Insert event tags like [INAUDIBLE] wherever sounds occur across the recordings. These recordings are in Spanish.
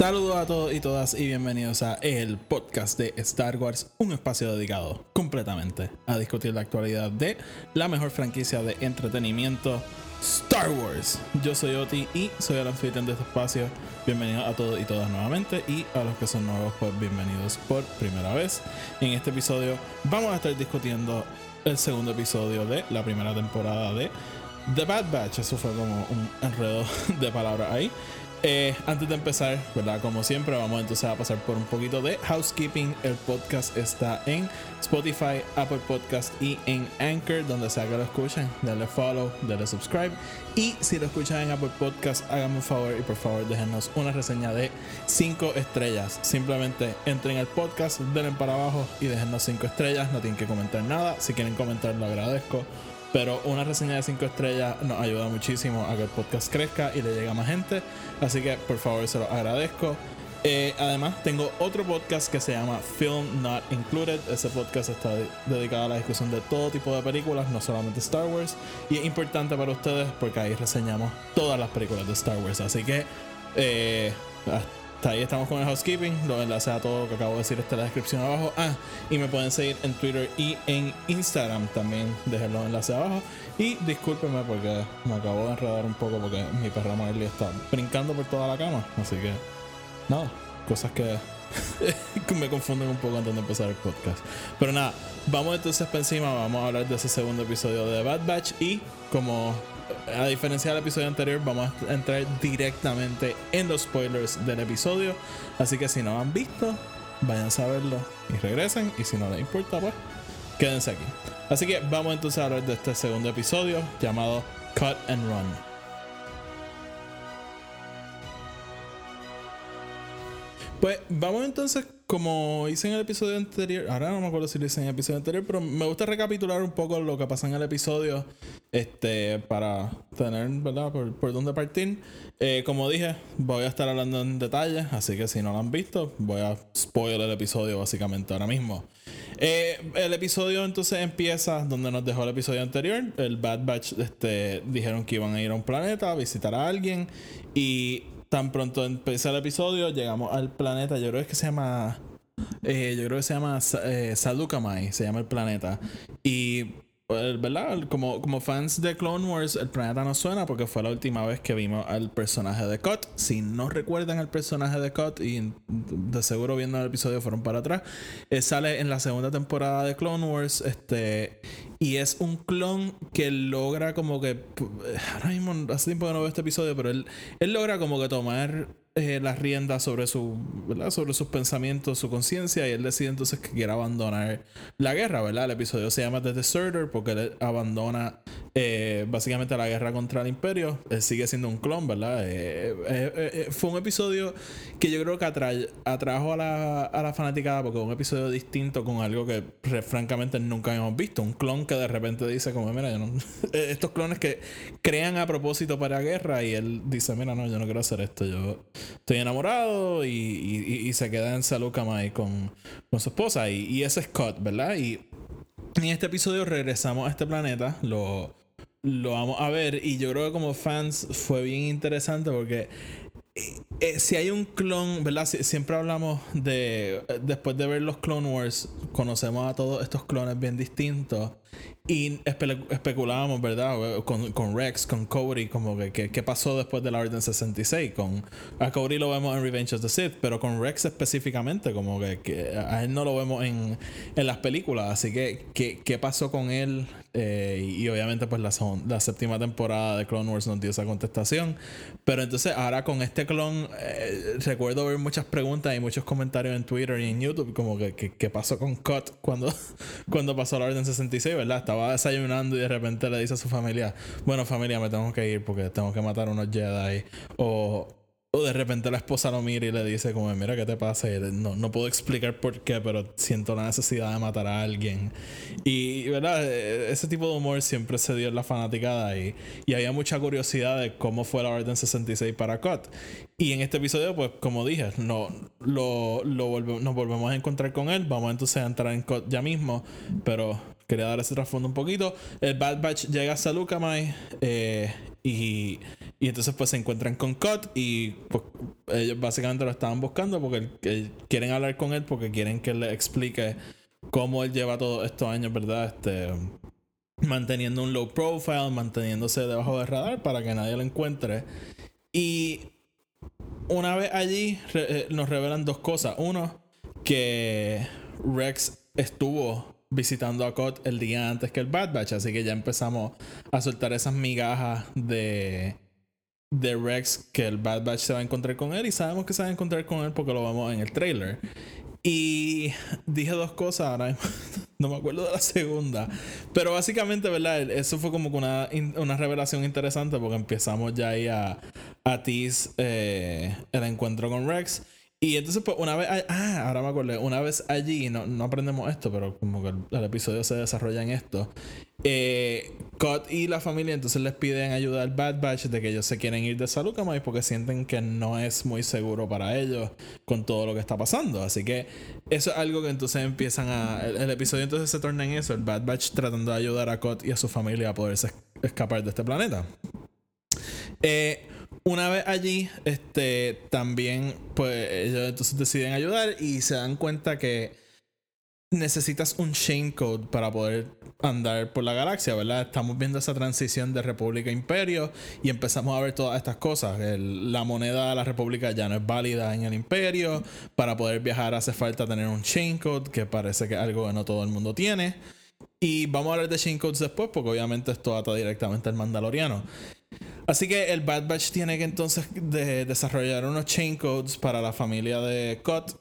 Saludos a todos y todas y bienvenidos a el podcast de Star Wars, un espacio dedicado completamente a discutir la actualidad de la mejor franquicia de entretenimiento, Star Wars. Yo soy Oti y soy el anfitrión de este espacio. Bienvenidos a todos y todas nuevamente y a los que son nuevos, pues bienvenidos por primera vez. En este episodio vamos a estar discutiendo el segundo episodio de la primera temporada de The Bad Batch. Eso fue como un enredo [LAUGHS] de palabras ahí. Eh, antes de empezar, ¿verdad? Como siempre, vamos entonces a pasar por un poquito de housekeeping. El podcast está en Spotify, Apple Podcast y en Anchor, donde sea que lo escuchen. Dale follow, dale subscribe. Y si lo escuchan en Apple Podcast, háganme un favor y por favor déjenos una reseña de 5 estrellas. Simplemente entren al podcast, denle para abajo y déjenos 5 estrellas. No tienen que comentar nada. Si quieren comentar, lo agradezco. Pero una reseña de 5 estrellas nos ayuda muchísimo a que el podcast crezca y le llegue a más gente. Así que por favor se lo agradezco. Eh, además, tengo otro podcast que se llama Film Not Included. Ese podcast está de- dedicado a la discusión de todo tipo de películas, no solamente Star Wars. Y es importante para ustedes porque ahí reseñamos todas las películas de Star Wars. Así que eh, ahí estamos con el housekeeping. Los enlaces a todo lo que acabo de decir está en la descripción abajo. Ah, y me pueden seguir en Twitter y en Instagram también. Dejen los enlaces abajo. Y discúlpenme porque me acabo de enredar un poco porque mi perra Marley está brincando por toda la cama. Así que, nada, cosas que [LAUGHS] me confunden un poco antes de empezar el podcast. Pero nada, vamos entonces para encima. Vamos a hablar de ese segundo episodio de Bad Batch. Y como a diferencia del episodio anterior, vamos a entrar directamente en los spoilers del episodio. Así que si no han visto, vayan a verlo y regresen. Y si no les importa, pues quédense aquí. Así que vamos entonces a hablar de este segundo episodio llamado Cut and Run. Pues vamos entonces, como hice en el episodio anterior, ahora no me acuerdo si lo hice en el episodio anterior, pero me gusta recapitular un poco lo que pasa en el episodio, este, para tener, ¿verdad?, por, por dónde partir. Eh, como dije, voy a estar hablando en detalle, así que si no lo han visto, voy a spoiler el episodio básicamente ahora mismo. Eh, el episodio entonces empieza donde nos dejó el episodio anterior. El Bad Batch este, dijeron que iban a ir a un planeta a visitar a alguien y tan pronto empieza el episodio llegamos al planeta. Yo creo que se llama eh, yo creo que se llama eh, se llama el planeta. Y, ¿verdad? Como, como fans de Clone Wars, el planeta nos suena porque fue la última vez que vimos al personaje de Cut. Si no recuerdan el personaje de Cut, y de seguro viendo el episodio fueron para atrás, eh, sale en la segunda temporada de Clone Wars. Este, y es un clon que logra como que. Ahora mismo, hace tiempo que no veo este episodio, pero él, él logra como que tomar eh, las riendas sobre su sobre sus pensamientos, su conciencia y él decide entonces que quiere abandonar la guerra, ¿verdad? El episodio se llama The Deserter porque él abandona eh, básicamente la guerra contra el imperio. Él sigue siendo un clon, ¿verdad? Eh, eh, eh, eh, fue un episodio que yo creo que atra- atrajo a la, a la fanaticada porque es un episodio distinto con algo que francamente nunca habíamos visto. Un clon que de repente dice como, mira, [LAUGHS] estos clones que crean a propósito para guerra y él dice, mira, no, yo no quiero hacer esto, yo estoy enamorado y, se queda en Salukamai con, con su esposa y, ese es Scott, ¿verdad? Y en este episodio regresamos a este planeta, lo, lo vamos a ver y yo creo que como fans fue bien interesante porque eh, eh, si hay un clon, ¿verdad? Si- siempre hablamos de, eh, después de ver los Clone Wars, conocemos a todos estos clones bien distintos y espe- especulábamos, ¿verdad? Con, con Rex, con Cody, como que qué pasó después de la Orden 66. Con, a Cody lo vemos en Revenge of the Sith, pero con Rex específicamente, como que, que a él no lo vemos en, en las películas. Así que, ¿qué, qué pasó con él? Eh, y, obviamente, pues la, la séptima temporada de Clone Wars nos dio esa contestación. Pero entonces, ahora con este clon, eh, recuerdo ver muchas preguntas y muchos comentarios en Twitter y en YouTube, como que, que- ¿qué pasó con Cut cuando, [LAUGHS] cuando pasó la Orden 66, Estaba desayunando y de repente le dice a su familia, bueno familia, me tengo que ir porque tengo que matar unos Jedi. O, o de repente la esposa lo mira y le dice como, mira, ¿qué te pasa? Y no, no puedo explicar por qué, pero siento la necesidad de matar a alguien. Y, ¿verdad? E, Ese tipo de humor siempre se dio en la fanaticada y, y había mucha curiosidad de cómo fue la Orden 66 para Cut. Y en este episodio, pues, como dije, no, lo, lo nos volvemos a encontrar con él. Vamos entonces a entrar en Cut ya mismo, pero quería dar ese trasfondo un poquito. El Bad Batch llega a Salukamai eh, y, y entonces pues se encuentran con Cut y pues, ellos básicamente lo estaban buscando porque quieren hablar con él porque quieren que le explique cómo él lleva todos estos años, ¿verdad? Este, manteniendo un low profile, manteniéndose debajo del radar para que nadie lo encuentre. Y una vez allí eh, nos revelan dos cosas. Uno, que Rex estuvo visitando a Cot el día antes que el Bad Batch, así que ya empezamos a soltar esas migajas de de Rex que el Bad Batch se va a encontrar con él y sabemos que se va a encontrar con él porque lo vemos en el trailer. Y dije dos cosas, ahora [LAUGHS] no me acuerdo de la segunda. Pero básicamente, ¿verdad? Eso fue como una, una revelación interesante porque empezamos ya ahí a, a tease eh, el encuentro con Rex. Y entonces, pues, una vez. Ah, ahora me acordé. Una vez allí, no, no aprendemos esto, pero como que el, el episodio se desarrolla en esto. Eh, Cut y la familia entonces les piden ayuda al Bad Batch de que ellos se quieren ir de Salukamai porque sienten que no es muy seguro para ellos con todo lo que está pasando. Así que eso es algo que entonces empiezan a. El, el episodio entonces se torna en eso: el Bad Batch tratando de ayudar a Cut y a su familia a poderse es- escapar de este planeta. Eh, una vez allí, este, también, pues ellos entonces deciden ayudar y se dan cuenta que necesitas un chain code para poder andar por la galaxia, ¿verdad? Estamos viendo esa transición de República a Imperio y empezamos a ver todas estas cosas. La moneda de la República ya no es válida en el Imperio. Para poder viajar hace falta tener un chain code, que parece que es algo que no todo el mundo tiene. Y vamos a hablar de chain codes después, porque obviamente esto ata directamente al Mandaloriano. Así que el Bad Batch tiene que entonces de- desarrollar unos chain codes para la familia de Cut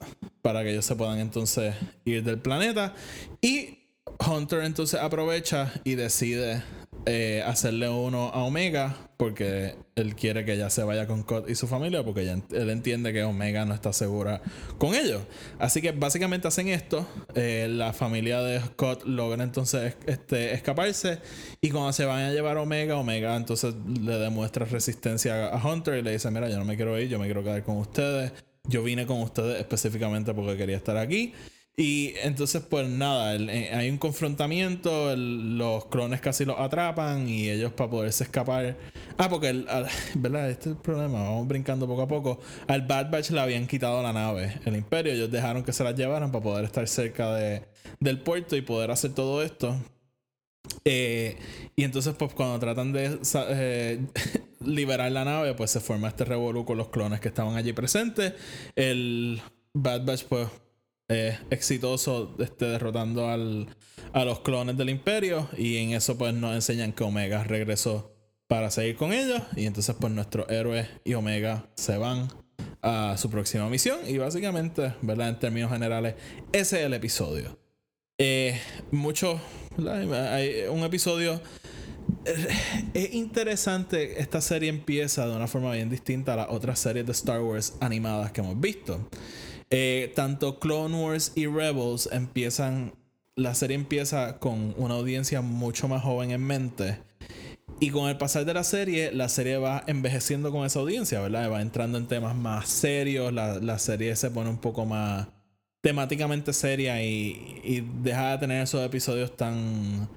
para que ellos se puedan entonces ir del planeta. Y Hunter entonces aprovecha y decide eh, hacerle uno a Omega porque él quiere que ella se vaya con Cut y su familia porque él entiende que Omega no está segura con ellos. Así que básicamente hacen esto. eh, la familia de Scott logra entonces este, escaparse y cuando se van a llevar a Omega, Omega entonces le demuestra resistencia a Hunter y le dice, mira, yo no me quiero ir, yo me quiero quedar con ustedes. Yo vine con ustedes específicamente porque quería estar aquí. Y entonces, pues nada, eh, hay un confrontamiento, los clones casi los atrapan y ellos para poderse escapar. Ah, porque, el, [LAUGHS] ¿verdad? Este es el problema, vamos brincando poco a poco. Al Bad Batch le habían quitado la nave, el Imperio, ellos dejaron que se la llevaran para poder estar cerca de, del puerto y poder hacer todo esto. Eh, y entonces, pues cuando tratan de eh, [LAUGHS] liberar la nave, pues se forma este revolú con los clones que estaban allí presentes. El Bad Batch, pues, es exitoso este, derrotando al, a los clones del Imperio. Y en eso, pues, nos enseñan que Omega regresó para seguir con ellos. Y entonces, pues, nuestros héroes y Omega se van a su próxima misión. Y básicamente, ¿verdad? En términos generales, ese es el episodio. Eh, mucho. Hay un episodio. eh, Es interesante. Esta serie empieza de una forma bien distinta a las otras series de Star Wars animadas que hemos visto. Eh, tanto Clone Wars y Rebels empiezan. La serie empieza con una audiencia mucho más joven en mente. Y con el pasar de la serie, la serie va envejeciendo con esa audiencia, ¿verdad? Va entrando en temas más serios. La, la serie se pone un poco más temáticamente seria y, y deja de tener esos episodios tan.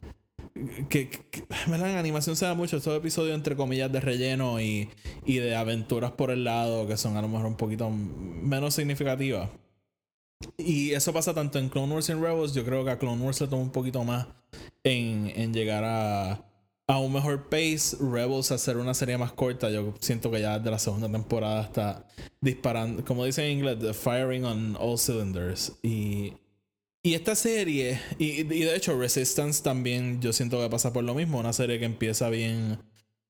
Que, que-. En animación se da mucho estos episodios entre comillas de relleno y, y de aventuras por el lado que son a lo mejor un poquito menos significativas. Y eso pasa tanto en Clone Wars y Rebels. Yo creo que a Clone Wars le toma un poquito más en, en llegar a, a un mejor pace. Rebels hacer una serie más corta. Yo siento que ya desde la segunda temporada está disparando, como dicen en inglés, the firing on all cylinders. Y, y esta serie, y, de hecho Resistance también yo siento que pasa por lo mismo. Una serie que empieza bien,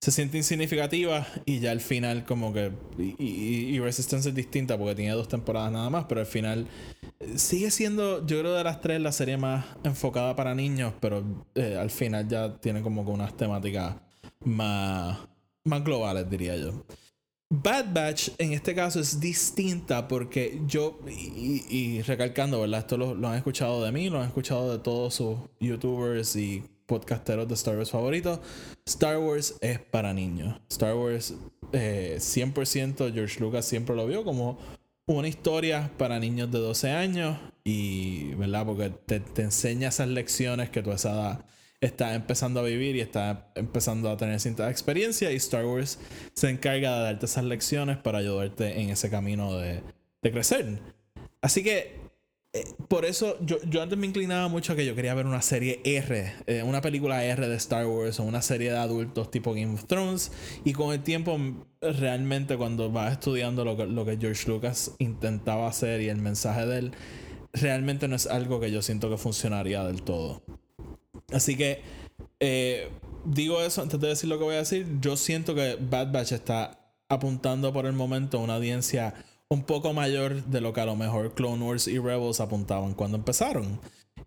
se siente insignificativa y ya al final como que... Y Resistance es distinta porque tiene dos temporadas nada más, pero al final eh, sigue siendo, yo creo de las tres, la serie más enfocada para niños, pero eh, al final ya tiene como que unas temáticas más, más globales, diría yo. Bad Batch en este caso es distinta porque yo, y, recalcando, ¿verdad? Esto lo, han escuchado de mí, lo han escuchado de todos sus youtubers y podcasteros de Star Wars favoritos. Star Wars es para niños. Star Wars eh, 100% George Lucas siempre lo vio como una historia para niños de 12 años y, ¿verdad? Porque te, te enseña esas lecciones que tú a esa estás empezando a vivir y estás empezando a tener cierta experiencia y Star Wars se encarga de darte esas lecciones para ayudarte en ese camino de, de crecer. Así que eh, por eso yo, yo, antes me inclinaba mucho a que yo quería ver una serie R, eh, una película R de Star Wars o una serie de adultos tipo Game of Thrones. Y con el tiempo, realmente cuando vas estudiando lo que, lo que George Lucas intentaba hacer y el mensaje de él, realmente no es algo que yo siento que funcionaría del todo. Así que eh, digo eso antes de decir lo que voy a decir. Yo siento que Bad Batch está apuntando por el momento a una audiencia un poco mayor de lo que a lo mejor Clone Wars y Rebels apuntaban cuando empezaron.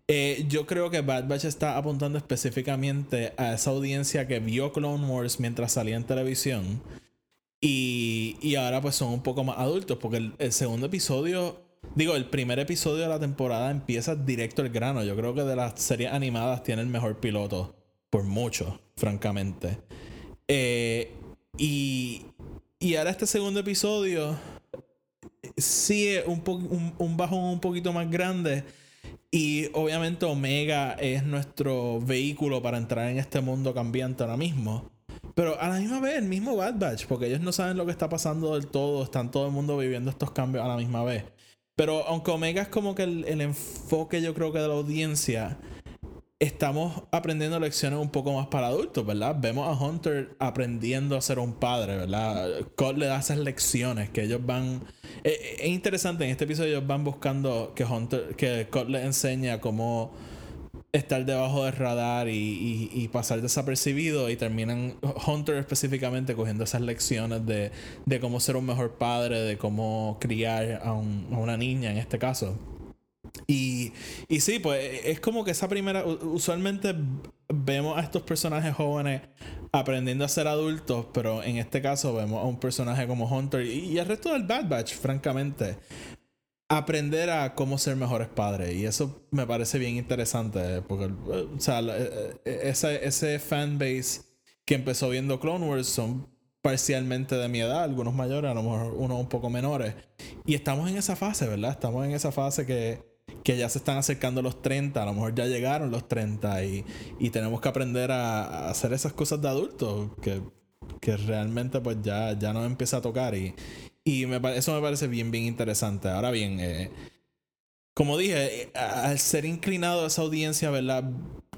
Eh, yo creo que Bad Batch está apuntando específicamente a esa audiencia que vio Clone Wars mientras salía en televisión. Y, y ahora pues son un poco más adultos porque el, el segundo episodio Digo, el primer episodio de la temporada empieza directo al grano. Yo creo que de las series animadas tiene el mejor piloto. Por mucho, francamente. Eh, y, y ahora este segundo episodio sí es un, un, un bajón un poquito más grande. Y obviamente Omega es nuestro vehículo para entrar en este mundo cambiante ahora mismo. Pero a la misma vez, el mismo Bad Batch, porque ellos no saben lo que está pasando del todo, están todo el mundo viviendo estos cambios a la misma vez. Pero aunque Omega es como que el, enfoque yo creo que de la audiencia, estamos aprendiendo lecciones un poco más para adultos, ¿verdad? Vemos a Hunter aprendiendo a ser un padre, ¿verdad? Cole le da esas lecciones que ellos van... Eh, eh, es, interesante, en este episodio ellos van buscando que Hunter, que Cole le enseña cómo estar debajo del radar y, pasar desapercibido y terminan Hunter específicamente cogiendo esas lecciones de, cómo ser un mejor padre, de cómo criar a, una niña en este caso. Y, y sí, pues es como que esa primera, usualmente vemos a estos personajes jóvenes aprendiendo a ser adultos, pero en este caso vemos a un personaje como Hunter y, y el resto del Bad Batch, francamente, aprender a cómo ser mejores padres. Y eso me parece bien interesante. Porque, o sea, eh, eh, ese, ese fanbase que empezó viendo Clone Wars son parcialmente de mi edad, algunos mayores, a lo mejor unos un poco menores. Y estamos en esa fase, ¿verdad? Estamos en esa fase que, que ya se están acercando los 30, a lo mejor ya llegaron los 30 y, y tenemos que aprender a, a, hacer esas cosas de adultos que, que realmente pues ya, ya nos empieza a tocar y, y me, eso me parece bien, bien interesante. Ahora bien, eh, como dije, eh, al ser inclinado a esa audiencia, ¿verdad?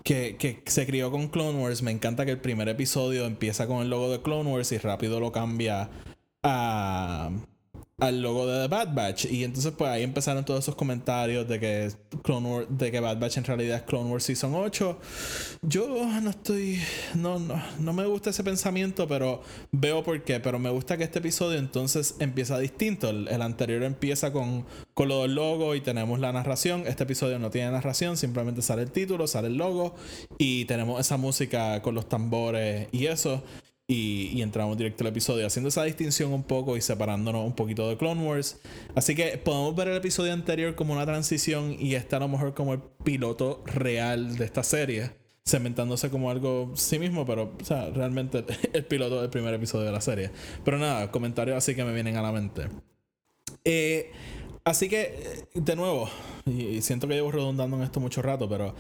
Que, que, se crió con Clone Wars, me encanta que el primer episodio empieza con el logo de Clone Wars y rápido lo cambia a al logo de Bad Batch. Y entonces pues ahí empezaron todos esos comentarios de que Clone de que Bad Batch en realidad es Clone Wars Season 8. Yo no estoy. No, no, no me gusta ese pensamiento, pero veo por qué. Pero me gusta que este episodio entonces empieza distinto. El, el anterior empieza con, con lo del logo y tenemos la narración. Este episodio no tiene narración, simplemente sale el título, sale el logo y tenemos esa música con los tambores y eso y, entramos directo al episodio, haciendo esa distinción un poco y separándonos un poquito de Clone Wars. Así que podemos ver el episodio anterior como una transición y este a lo mejor como el piloto real de esta serie, cementándose como algo sí mismo, pero o sea, realmente [LAUGHS] el piloto del primer episodio de la serie. Pero nada, comentarios así que me vienen a la mente. Eh, así que, de nuevo, y siento que llevo redundando en esto mucho rato, pero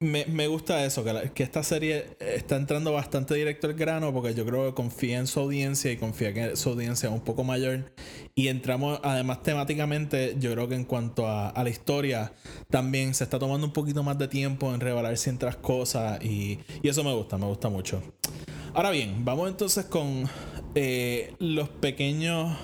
me, me, gusta eso, que, esta serie está entrando bastante directo al grano porque yo creo que confía en su audiencia y confía que su audiencia es un poco mayor. Y entramos, además temáticamente, yo creo que en cuanto a, a la historia, también se está tomando un poquito más de tiempo en revelar ciertas cosas y, y eso me gusta, me gusta mucho. Ahora bien, vamos entonces con eh, los pequeños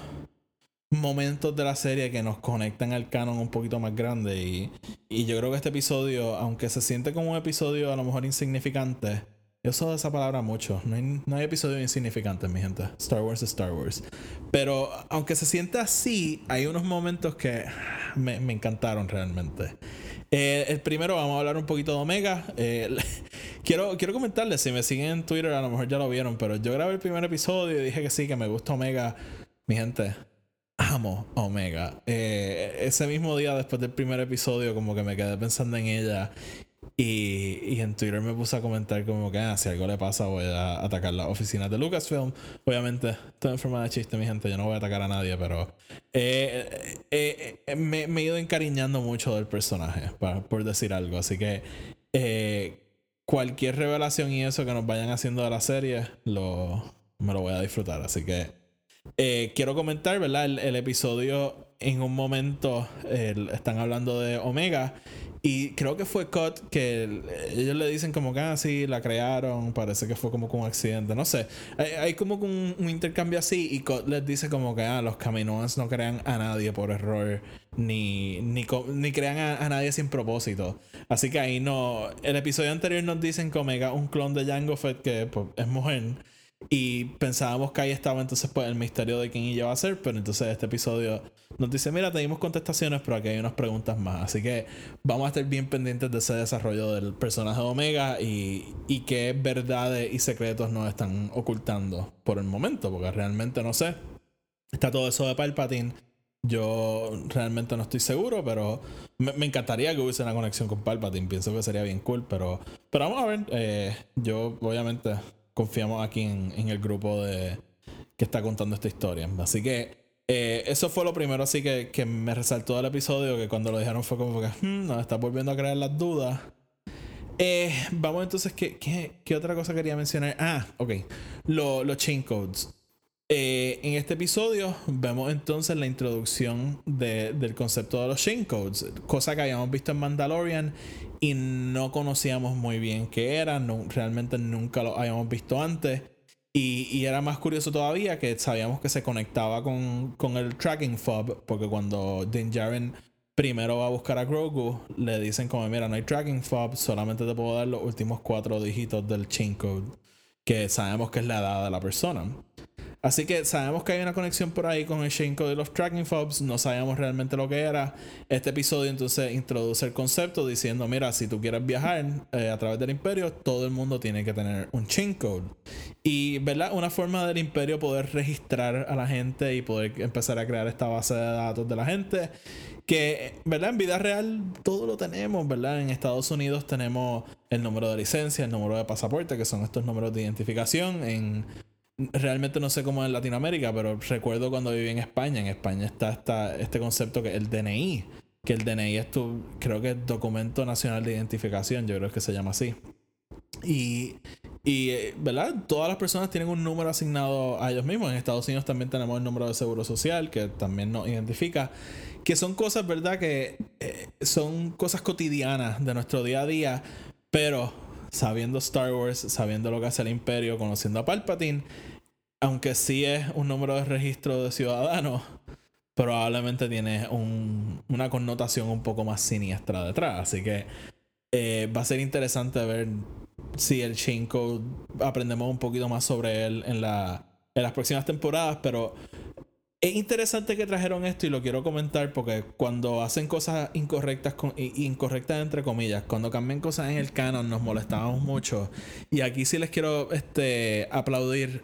momentos de la serie que nos conectan al canon un poquito más grande y, y yo creo que este episodio, aunque se siente como un episodio a lo mejor insignificante, yo uso esa palabra mucho. No hay, no hay episodios insignificantes, mi gente. Star Wars es Star Wars. Pero aunque se siente así, hay unos momentos que me, me encantaron realmente. Eh, el primero, vamos a hablar un poquito de Omega. Eh, [LAUGHS] quiero, quiero comentarles, si me siguen en Twitter, a lo mejor ya lo vieron, pero yo grabé el primer episodio y dije que sí, que me gusta Omega mi gente, amo Omega. Eh, ese mismo día, después del primer episodio, como que me quedé pensando en ella. Y, y en Twitter me puse a comentar como que ah, si algo le pasa voy a atacar las oficinas de Lucasfilm. Obviamente, estoy en forma de chiste, mi gente. Yo no voy a atacar a nadie, pero eh, eh, me, me, he ido encariñando mucho del personaje, para, por decir algo. Así que cualquier revelación y eso que nos vayan haciendo de la serie, lo, me lo voy a disfrutar. Así que quiero comentar, ¿verdad? El, episodio en un momento están hablando de Omega y creo que fue Cut que ellos le dicen como que así ah, la crearon, parece que fue como un accidente, no sé. Hay, como un, un, intercambio así y Cut les dice como que ah, los Caminoans no crean a nadie por error, ni, ni, ni crean a, nadie sin propósito. Así que ahí no. El episodio anterior nos dicen que Omega un clon de Jango Fett que pues, es mujer. Y pensábamos que ahí estaba entonces pues el misterio de quién ella va a ser, pero entonces este episodio nos dice, mira, tenemos contestaciones, pero aquí hay unas preguntas más. Así que vamos a estar bien pendientes de ese desarrollo del personaje de Omega y, y qué verdades y secretos nos están ocultando por el momento, porque realmente no sé. Está todo eso de Palpatine. Yo realmente no estoy seguro, pero me, encantaría que hubiese una conexión con Palpatine. Pienso que sería bien cool, pero, pero vamos a ver. Eh, yo obviamente confiamos aquí en, el grupo de que está contando esta historia. Así que eh, eso fue lo primero así que, que, me resaltó del episodio, que cuando lo dijeron fue como que, hmm, nos está volviendo a crear las dudas. Eh, vamos entonces, ¿qué, ¿qué, otra cosa quería mencionar? Ah, ok. los chain codes. Eh, en este episodio vemos entonces la introducción de, del concepto de los chain codes, cosa que habíamos visto en Mandalorian y no conocíamos muy bien qué era, realmente nunca lo habíamos visto antes. Y, y, era más curioso todavía que sabíamos que se conectaba con, con el tracking fob, porque cuando Din Djarin primero va a buscar a Grogu, le dicen como, mira, no hay tracking fob, solamente te puedo dar los últimos cuatro dígitos del chain code, que sabemos que es la edad de la persona. Así que sabemos que hay una conexión por ahí con el Shane Code de los Tracking Fobs. No sabíamos realmente lo que era. Este episodio entonces introduce el concepto diciendo: Mira, si tú quieres viajar eh, a través del Imperio, todo el mundo tiene que tener un Chain Code. Y, ¿verdad? Una forma del Imperio poder registrar a la gente y poder empezar a crear esta base de datos de la gente. Que, ¿verdad? En vida real todo lo tenemos, ¿verdad? En Estados Unidos tenemos el número de licencia, el número de pasaporte, que son estos números de identificación. En realmente no sé cómo en Latinoamérica, pero recuerdo cuando viví en España. En España está este concepto que el DNI, que el DNI es tu, creo que es Documento Nacional de Identificación, yo creo que se llama así. Y, y, ¿verdad? Todas las personas tienen un número asignado a ellos mismos. En Estados Unidos también tenemos el número de seguro social, que también nos identifica. Que son cosas, ¿verdad? Que eh, son cosas cotidianas de nuestro día a día, pero sabiendo Star Wars, sabiendo lo que hace el Imperio, conociendo a Palpatine, aunque sí es un número de registro de ciudadanos, probablemente tiene una connotación un poco más siniestra detrás. Así que eh, va a ser interesante ver si el Code aprendemos un poquito más sobre él en, la, en las próximas temporadas, pero es interesante que trajeron esto y lo quiero comentar porque cuando hacen cosas incorrectas, con, incorrectas entre comillas, cuando cambian cosas en el canon nos molestábamos mucho. Y aquí sí les quiero este, aplaudir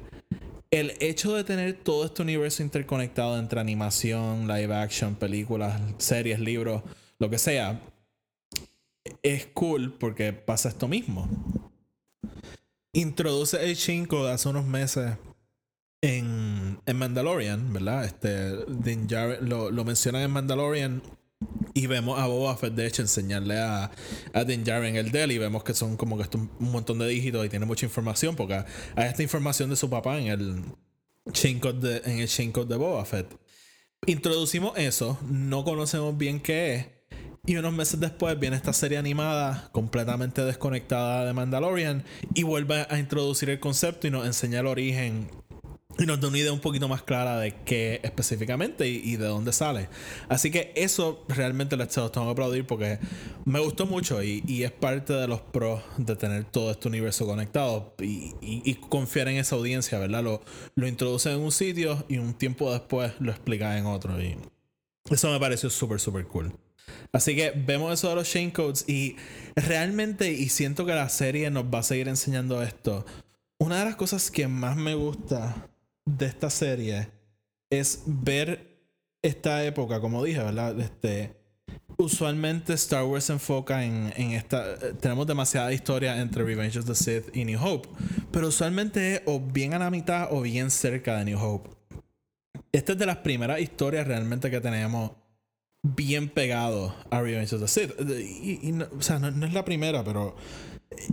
el hecho de tener todo este universo interconectado entre animación, live action, películas, series, libros, lo que sea. Es cool porque pasa esto mismo. Introduce el 5 de hace unos meses en, en Mandalorian, ¿verdad? Este, Din lo, lo mencionan en Mandalorian y vemos a Boba Fett, de hecho, enseñarle a, a Din Djarin el Dell y vemos que son como que un montón de dígitos y tiene mucha información porque hay esta información de su papá en el chain de, en el de Boba Fett. Introducimos eso, no conocemos bien qué es. Y unos meses después viene esta serie animada completamente desconectada de Mandalorian y vuelve a introducir el concepto y nos enseña el origen y nos da una idea un poquito más clara de qué específicamente y, de dónde sale. Así que eso realmente les tengo que aplaudir porque me gustó mucho y, es parte de los pros de tener todo este universo conectado y, confiar en esa audiencia, ¿verdad? Lo, lo introducen en un sitio y un tiempo después lo explican en otro y eso me pareció súper, súper cool. Así que vemos eso de los chain codes y realmente, y siento que la serie nos va a seguir enseñando esto. Una de las cosas que más me gusta de esta serie es ver esta época, como dije, ¿verdad? Este, usualmente Star Wars se enfoca en, en esta. Tenemos demasiada historia entre Revenge of the Sith y New Hope. Pero usualmente es o bien a la mitad o bien cerca de New Hope. Esta es de las primeras historias realmente que tenemos bien pegado a Revenge of the Sith. Y, o sea, no es la primera, pero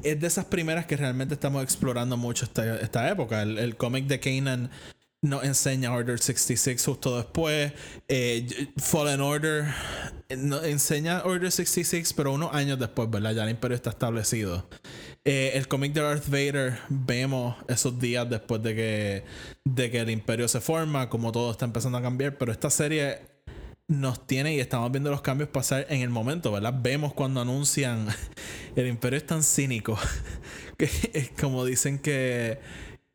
es de esas primeras que realmente estamos explorando mucho esta, esta época. El, el cómic de Kanan nos enseña Order 66 justo después. Eh, Fallen Order eh, nos enseña Order 66, pero unos años después, ¿verdad? Ya el imperio está establecido. Eh, el cómic de Darth Vader vemos esos días después de que, de que el imperio se forma, como todo está empezando a cambiar, pero esta serie nos tiene y estamos viendo los cambios pasar en el momento, ¿verdad? Vemos cuando anuncian [LAUGHS] el imperio es tan cínico [LAUGHS] que es como dicen que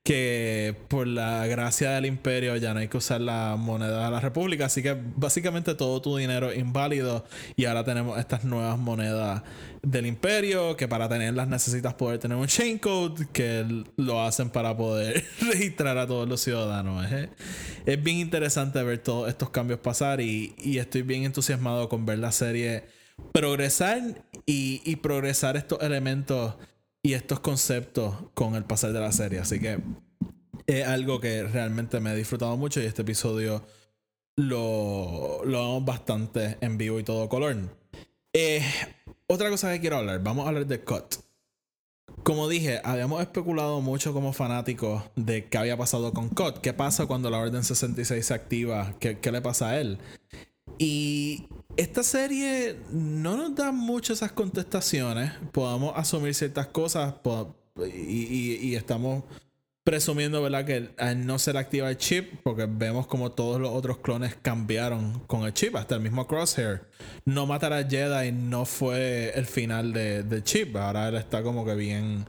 que por la gracia del imperio ya no hay que usar la moneda de la república, así que básicamente todo tu dinero es inválido y ahora tenemos estas nuevas monedas del imperio que para tenerlas necesitas poder tener un chain code que lo hacen para poder [LAUGHS] registrar a todos los ciudadanos. Es, es bien interesante ver todos estos cambios pasar y, y estoy bien entusiasmado con ver la serie progresar y, y progresar estos elementos y estos conceptos con el pasar de la serie. Así que es algo que realmente me he disfrutado mucho y este episodio lo, lo vamos bastante en vivo y todo color. Eh, otra cosa que quiero hablar, vamos a hablar de Cut. Como dije, habíamos especulado mucho como fanáticos de qué había pasado con Cut. ¿Qué pasa cuando la Orden 66 se activa? ¿Qué, le pasa a él? Y esta serie no nos da muchas esas contestaciones. Podemos asumir ciertas cosas y estamos presumiendo, ¿verdad? Que al no ser activa el chip, porque vemos como todos los otros clones cambiaron con el chip, hasta el mismo Crosshair. No matar a Jedi no fue el final de- del chip. Ahora él está como que bien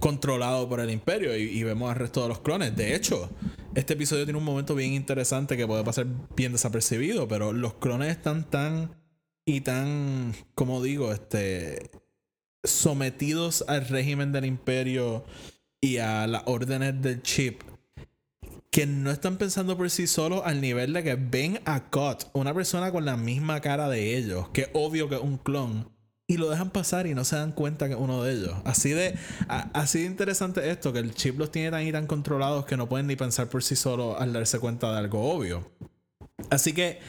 controlado por el imperio y, y vemos al resto de los clones. De hecho, este episodio tiene un momento bien interesante que puede pasar bien desapercibido, pero los clones están tan y tan, como digo, este sometidos al régimen del imperio y a las órdenes del chip que no están pensando por sí solos al nivel de que ven a Cut, una persona con la misma cara de ellos, que obvio que es un clon, y lo dejan pasar y no se dan cuenta que es uno de ellos. Así de, así de interesante esto, que el chip los tiene tan y tan controlados que no pueden ni pensar por sí solos al darse cuenta de algo obvio. Así que,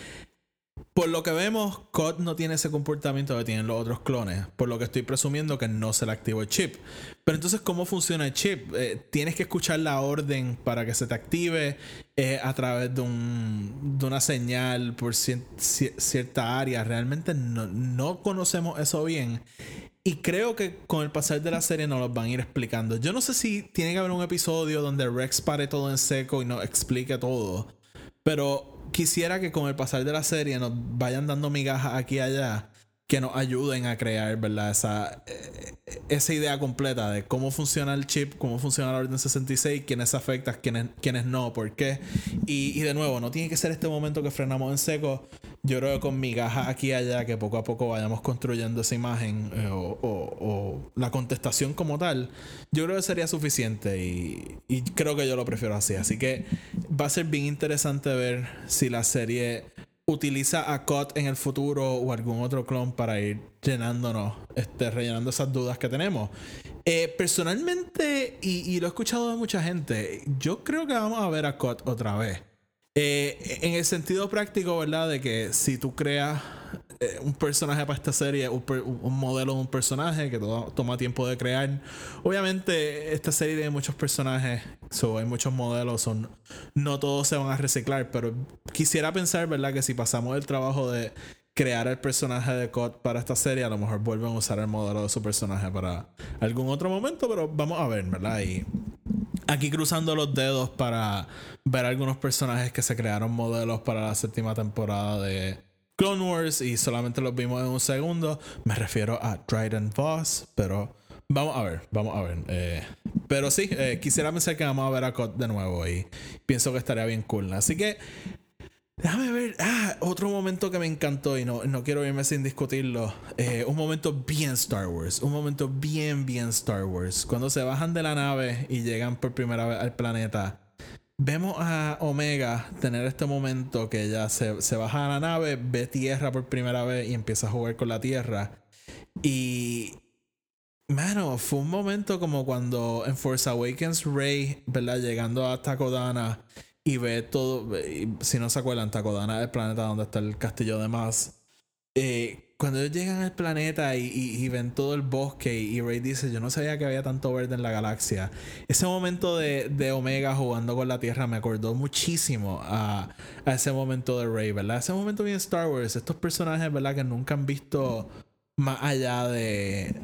por lo que vemos, COD no tiene ese comportamiento que tienen los otros clones. Por lo que estoy presumiendo que no se le activó el chip. Pero entonces, ¿cómo funciona el chip? Eh, tienes que escuchar la orden para que se te active eh, a través de, un, de una señal por cier- cier- cierta área. Realmente no, no conocemos eso bien. Y creo que con el pasar de la serie nos los van a ir explicando. Yo no sé si tiene que haber un episodio donde Rex pare todo en seco y nos explique todo. Pero quisiera que con el pasar de la serie nos vayan dando migajas aquí y allá que nos ayuden a crear, ¿verdad? Esa, eh, esa idea completa de cómo funciona el chip, cómo funciona la Orden 66, quiénes se afectan, quiénes, quiénes no, por qué. Y, y de nuevo, no tiene que ser este momento que frenamos en seco. Yo creo que con migajas aquí y allá, que poco a poco vayamos construyendo esa imagen eh, o, la contestación como tal, yo creo que sería suficiente y, creo que yo lo prefiero así. Así que va a ser bien interesante ver si la serie utiliza a COD en el futuro o algún otro clon para ir llenándonos, este, rellenando esas dudas que tenemos. Eh, personalmente, y, y lo he escuchado de mucha gente, yo creo que vamos a ver a COD otra vez. Eh, en el sentido práctico, ¿verdad? De que si tú creas eh, un personaje para esta serie, un, modelo de un personaje que to- toma tiempo de crear. Obviamente, esta serie tiene muchos personajes, so, hay muchos modelos, son, no todos se van a reciclar, pero quisiera pensar, ¿verdad? Que si pasamos el trabajo de crear el personaje de COD para esta serie, a lo mejor vuelven a usar el modelo de su personaje para algún otro momento, pero vamos a ver, ¿verdad? Y aquí cruzando los dedos para ver algunos personajes que se crearon modelos para la séptima temporada de Clone Wars y solamente los vimos en un segundo. Me refiero a Dryden Voss, pero vamos a ver, vamos a ver. Eh, pero sí, eh, quisiera pensar que vamos a ver a Cod de nuevo y pienso que estaría bien cool. Así que Déjame ver. Ah, otro momento que me encantó y no, no quiero irme sin discutirlo. Eh, un momento bien Star Wars. Un momento bien, bien Star Wars. Cuando se bajan de la nave y llegan por primera vez al planeta. vemos a Omega tener este momento que ella se, se baja a la nave, ve tierra por primera vez y empieza a jugar con la tierra. Y Mano, fue un momento como cuando en Force Awakens Rey, ¿verdad? Llegando a Takodana y ve todo. Si no se acuerdan, Takodana es el planeta donde está el castillo de Maz. Eh, cuando ellos llegan al planeta y, ven todo el bosque y, Rey dice, yo no sabía que había tanto verde en la galaxia. Ese momento de, de Omega jugando con la Tierra me acordó muchísimo a, a, ese momento de Rey, ¿verdad? Ese momento bien Star Wars, estos personajes, ¿verdad? Que nunca han visto más allá de,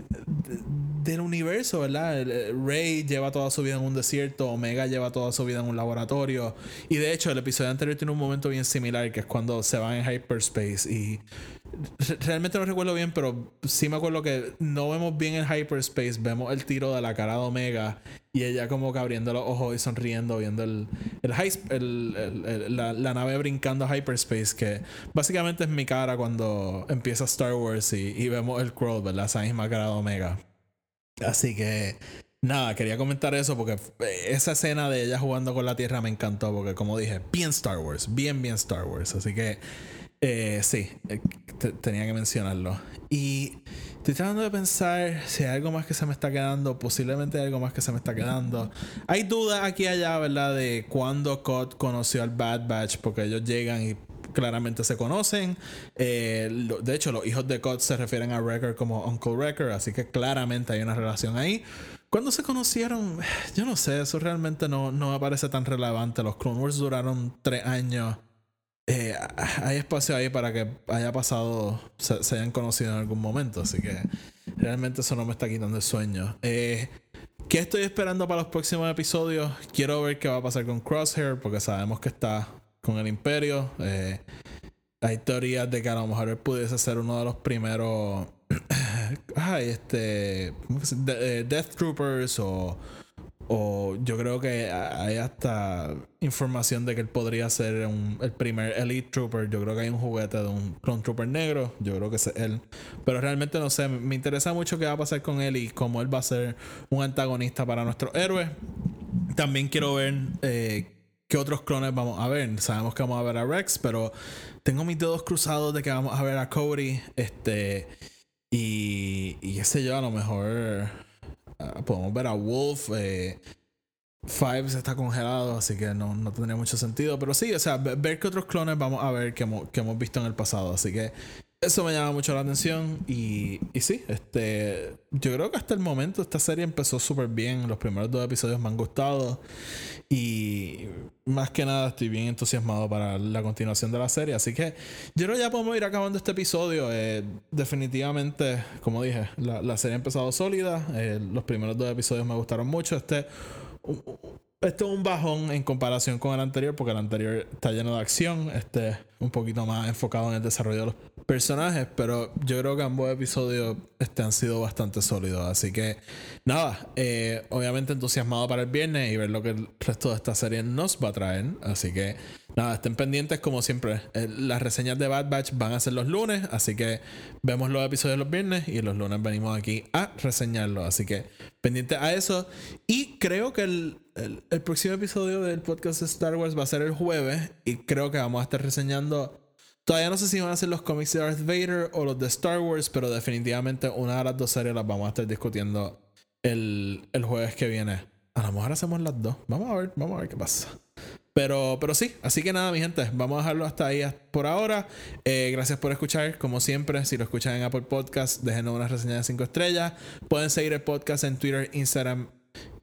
del universo, ¿verdad? Rey lleva toda su vida en un desierto, Omega lleva toda su vida en un laboratorio. Y de hecho, el episodio anterior tiene un momento bien similar, que es cuando se van en hyperspace. Y realmente no recuerdo bien, pero sí me acuerdo que no vemos bien el hyperspace, vemos el tiro de la cara de Omega y ella como que abriendo los ojos y sonriendo, viendo el, el, la, nave brincando a hyperspace, que básicamente es mi cara cuando empieza Star Wars y, vemos el crawl, ¿verdad? Esa misma cara de Omega. Así que nada, quería comentar eso porque esa escena de ella jugando con la Tierra me encantó, porque como dije, bien Star Wars, bien, bien Star Wars. Así que eh, sí, eh, tenía que mencionarlo. Y estoy tratando de pensar si hay algo más que se me está quedando. Posiblemente hay algo más que se me está quedando. Hay dudas aquí y allá, ¿verdad? De cuándo Cod conoció al Bad Batch, porque ellos llegan y claramente se conocen. Eh, de hecho, los hijos de Cod se refieren a Wrecker como Uncle Wrecker, así que claramente hay una relación ahí. ¿Cuándo se conocieron? Yo no sé, eso realmente no, no me parece tan relevante. Los Clone Wars duraron tres años eh, hay espacio ahí para que haya pasado, se, hayan conocido en algún momento. Así que realmente eso no me está quitando el sueño. Eh, ¿Qué estoy esperando para los próximos episodios? Quiero ver qué va a pasar con Crosshair, porque sabemos que está con el Imperio. Eh, hay teorías de que a lo mejor él pudiese ser uno de los primeros. [CLEARS THROAT] ay, este. Death Troopers o o yo creo que hay hasta información de que él podría ser el primer Elite Trooper. Yo creo que hay un juguete de un Clone Trooper negro. Yo creo que es él. Pero realmente no sé. Me interesa mucho qué va a pasar con él y cómo él va a ser un antagonista para nuestro héroe. También quiero ver eh, qué otros clones vamos a ver. Sabemos que vamos a ver a Rex, pero tengo mis dedos cruzados de que vamos a ver a Cody. Este. Y, y qué sé yo, a lo mejor Ah, podemos ver a Wolf. Eh, Fives está congelado, así que no, no, tendría mucho sentido. Pero sí, o sea, ver que otros clones vamos a ver que hemos, que hemos visto en el pasado. Así que eso me llama mucho la atención. Y, y sí, este, yo creo que hasta el momento esta serie empezó súper bien. Los primeros dos episodios me han gustado. Y más que nada estoy bien entusiasmado para la continuación de la serie. Así que yo creo que ya podemos ir acabando este episodio. Eh, definitivamente, como dije, la, la, serie ha empezado sólida. Eh, los primeros dos episodios me gustaron mucho. Este esto es un bajón en comparación con el anterior, porque el anterior está lleno de acción, este un poquito más enfocado en el desarrollo de los personajes, pero yo creo que ambos episodios este, han sido bastante sólidos. Así que nada, eh, obviamente entusiasmado para el viernes y ver lo que el resto de esta serie nos va a traer. Así que nada, estén pendientes como siempre. Eh, las reseñas de Bad Batch van a ser los lunes, así que vemos los episodios los viernes y los lunes venimos aquí a reseñarlos. Así que pendiente a eso. Y creo que el, el, próximo episodio del podcast de Star Wars va a ser el jueves y creo que vamos a estar reseñando... Todavía no sé si van a ser los cómics de Darth Vader o los de Star Wars, pero definitivamente una de las dos series las vamos a estar discutiendo el, el jueves que viene. A lo mejor hacemos las dos. Vamos a ver, vamos a ver qué pasa. Pero, pero sí, así que nada, mi gente, vamos a dejarlo hasta ahí por ahora. Eh, gracias por escuchar, como siempre, si lo escuchan en Apple Podcast, déjenos una reseña de 5 estrellas. Pueden seguir el podcast en Twitter, Instagram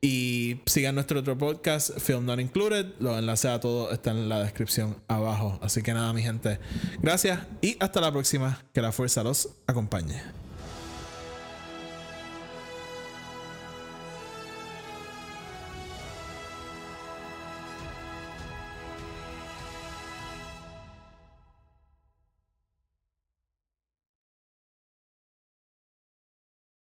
y sigan nuestro otro podcast, Film Not Included. Los enlaces a todo están en la descripción abajo. Así que nada, mi gente, gracias y hasta la próxima. Que la fuerza los acompañe.